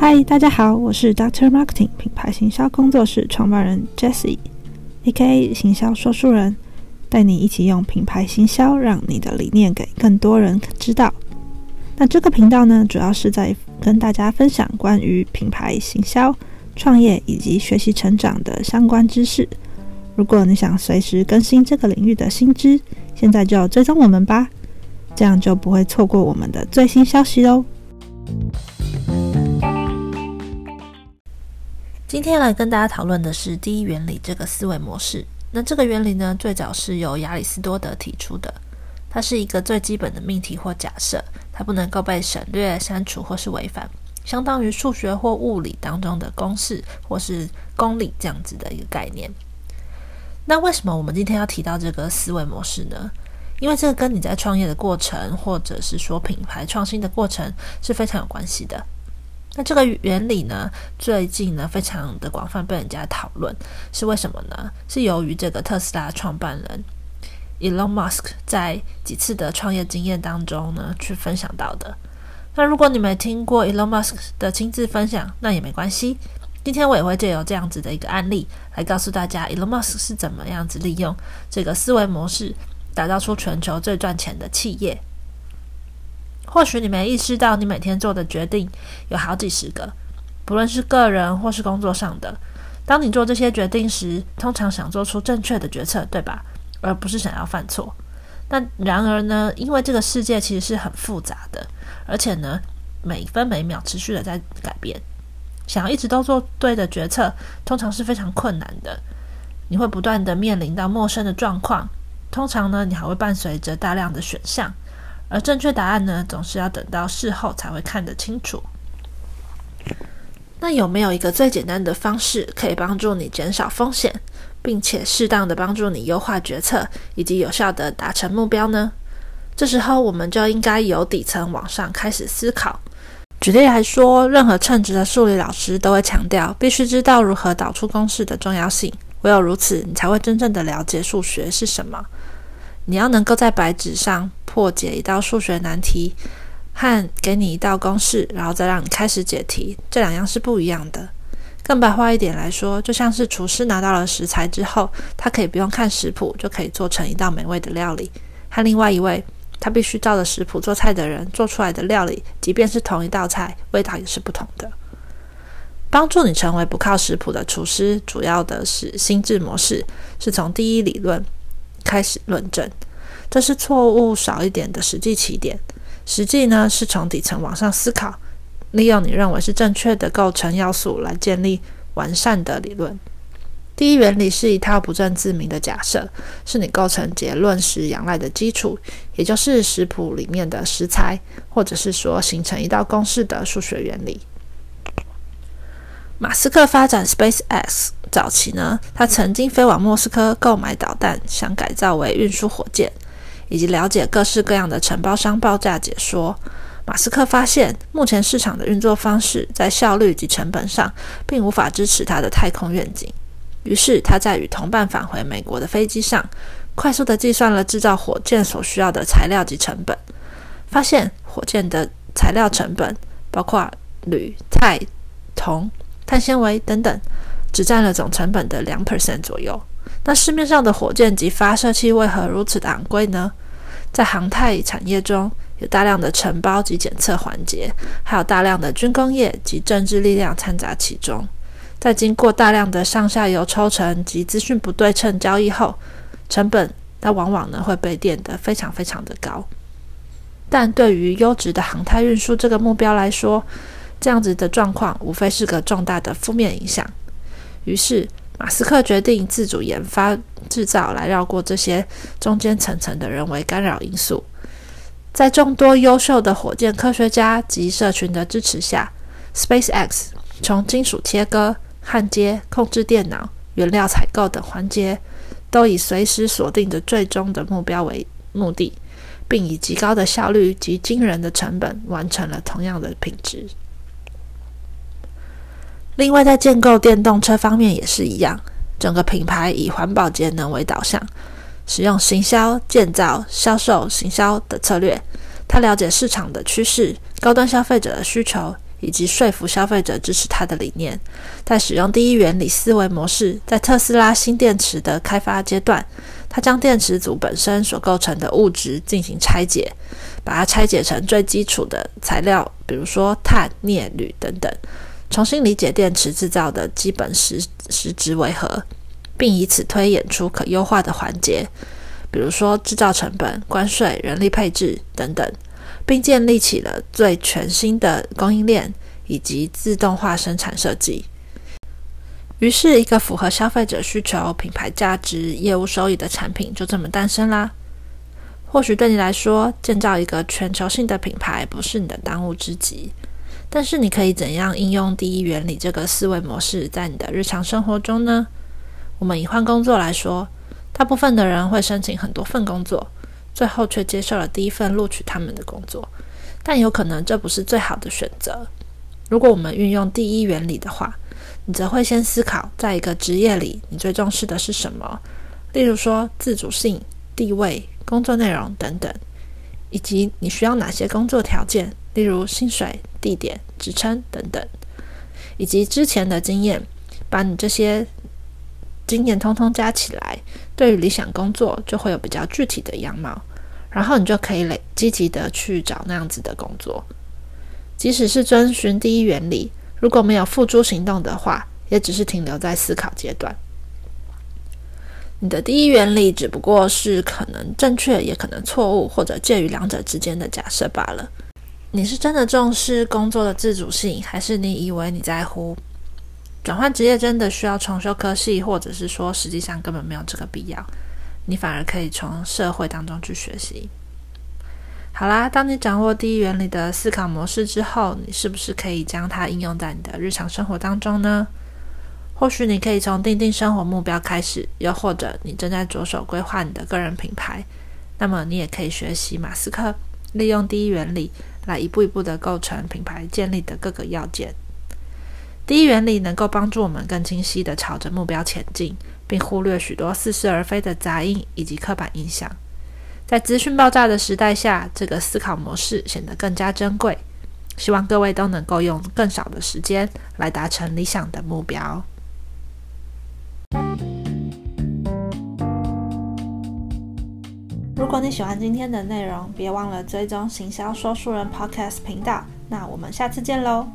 嗨，大家好，我是 Doctor Marketing 品牌行销工作室创办人 Jessie，A.K.A 行销说书人，带你一起用品牌行销，让你的理念给更多人知道。那这个频道呢，主要是在跟大家分享关于品牌行销、创业以及学习成长的相关知识。如果你想随时更新这个领域的新知，现在就追踪我们吧，这样就不会错过我们的最新消息哦。今天来跟大家讨论的是第一原理这个思维模式。那这个原理呢，最早是由亚里士多德提出的。它是一个最基本的命题或假设，它不能够被省略、删除或是违反，相当于数学或物理当中的公式或是公理这样子的一个概念。那为什么我们今天要提到这个思维模式呢？因为这个跟你在创业的过程，或者是说品牌创新的过程是非常有关系的。那这个原理呢，最近呢非常的广泛被人家讨论，是为什么呢？是由于这个特斯拉创办人 Elon Musk 在几次的创业经验当中呢，去分享到的。那如果你没听过 Elon Musk 的亲自分享，那也没关系。今天我也会借由这样子的一个案例，来告诉大家 Elon Musk 是怎么样子利用这个思维模式，打造出全球最赚钱的企业。或许你没意识到，你每天做的决定有好几十个，不论是个人或是工作上的。当你做这些决定时，通常想做出正确的决策，对吧？而不是想要犯错。那然而呢？因为这个世界其实是很复杂的，而且呢，每分每秒持续的在改变。想要一直都做对的决策，通常是非常困难的。你会不断的面临到陌生的状况，通常呢，你还会伴随着大量的选项。而正确答案呢，总是要等到事后才会看得清楚。那有没有一个最简单的方式，可以帮助你减少风险，并且适当的帮助你优化决策，以及有效的达成目标呢？这时候，我们就应该由底层往上开始思考。举例来说，任何称职的数理老师都会强调，必须知道如何导出公式的重要性。唯有如此，你才会真正的了解数学是什么。你要能够在白纸上破解一道数学难题，和给你一道公式，然后再让你开始解题，这两样是不一样的。更白话一点来说，就像是厨师拿到了食材之后，他可以不用看食谱就可以做成一道美味的料理，和另外一位他必须照着食谱做菜的人做出来的料理，即便是同一道菜，味道也是不同的。帮助你成为不靠食谱的厨师，主要的是心智模式，是从第一理论。开始论证，这是错误少一点的实际起点。实际呢，是从底层往上思考，利用你认为是正确的构成要素来建立完善的理论。第一原理是一套不证自明的假设，是你构成结论时仰赖的基础，也就是食谱里面的食材，或者是说形成一道公式的数学原理。马斯克发展 SpaceX 早期呢，他曾经飞往莫斯科购买导弹，想改造为运输火箭，以及了解各式各样的承包商报价解说。马斯克发现，目前市场的运作方式在效率及成本上，并无法支持他的太空愿景。于是，他在与同伴返回美国的飞机上，快速的计算了制造火箭所需要的材料及成本，发现火箭的材料成本包括铝、钛、铜。碳纤维等等，只占了总成本的两 percent 左右。那市面上的火箭及发射器为何如此的昂贵呢？在航太产业中有大量的承包及检测环节，还有大量的军工业及政治力量掺杂其中。在经过大量的上下游抽成及资讯不对称交易后，成本它往往呢会被垫得非常非常的高。但对于优质的航太运输这个目标来说，这样子的状况无非是个重大的负面影响。于是，马斯克决定自主研发制造，来绕过这些中间层层的人为干扰因素。在众多优秀的火箭科学家及社群的支持下，SpaceX 从金属切割、焊接、控制电脑、原料采购等环节，都以随时锁定的最终的目标为目的，并以极高的效率及惊人的成本完成了同样的品质。另外，在建构电动车方面也是一样，整个品牌以环保节能为导向，使用行销、建造、销售、行销的策略。他了解市场的趋势、高端消费者的需求，以及说服消费者支持他的理念。在使用第一原理思维模式，在特斯拉新电池的开发阶段，他将电池组本身所构成的物质进行拆解，把它拆解成最基础的材料，比如说碳、镍、铝等等，重新理解电池制造的基本实实质为何，并以此推演出可优化的环节，比如说制造成本、关税、人力配置等等。并建立起了最全新的供应链以及自动化生产设计。于是，一个符合消费者需求、品牌价值、业务收益的产品就这么诞生啦。或许对你来说，建造一个全球性的品牌不是你的当务之急，但是你可以怎样应用第一原理这个思维模式在你的日常生活中呢？我们以换工作来说，大部分的人会申请很多份工作。最后却接受了第一份录取他们的工作，但有可能这不是最好的选择。如果我们运用第一原理的话，你则会先思考，在一个职业里，你最重视的是什么？例如说自主性、地位、工作内容等等，以及你需要哪些工作条件，例如薪水、地点、职称等等，以及之前的经验，把你这些。经验通通加起来，对于理想工作就会有比较具体的样貌，然后你就可以累积极的去找那样子的工作。即使是遵循第一原理，如果没有付诸行动的话，也只是停留在思考阶段。你的第一原理只不过是可能正确，也可能错误，或者介于两者之间的假设罢了。你是真的重视工作的自主性，还是你以为你在乎？转换职业真的需要重修科系，或者是说实际上根本没有这个必要，你反而可以从社会当中去学习。好啦，当你掌握第一原理的思考模式之后，你是不是可以将它应用在你的日常生活当中呢？或许你可以从定定生活目标开始，又或者你正在着手规划你的个人品牌，那么你也可以学习马斯克，利用第一原理来一步一步的构成品牌建立的各个要件。第一原理能够帮助我们更清晰地朝着目标前进，并忽略许多似是而非的杂音以及刻板印象。在资讯爆炸的时代下，这个思考模式显得更加珍贵。希望各位都能够用更少的时间来达成理想的目标。如果你喜欢今天的内容，别忘了追踪行销说书人 Podcast 频道。那我们下次见喽！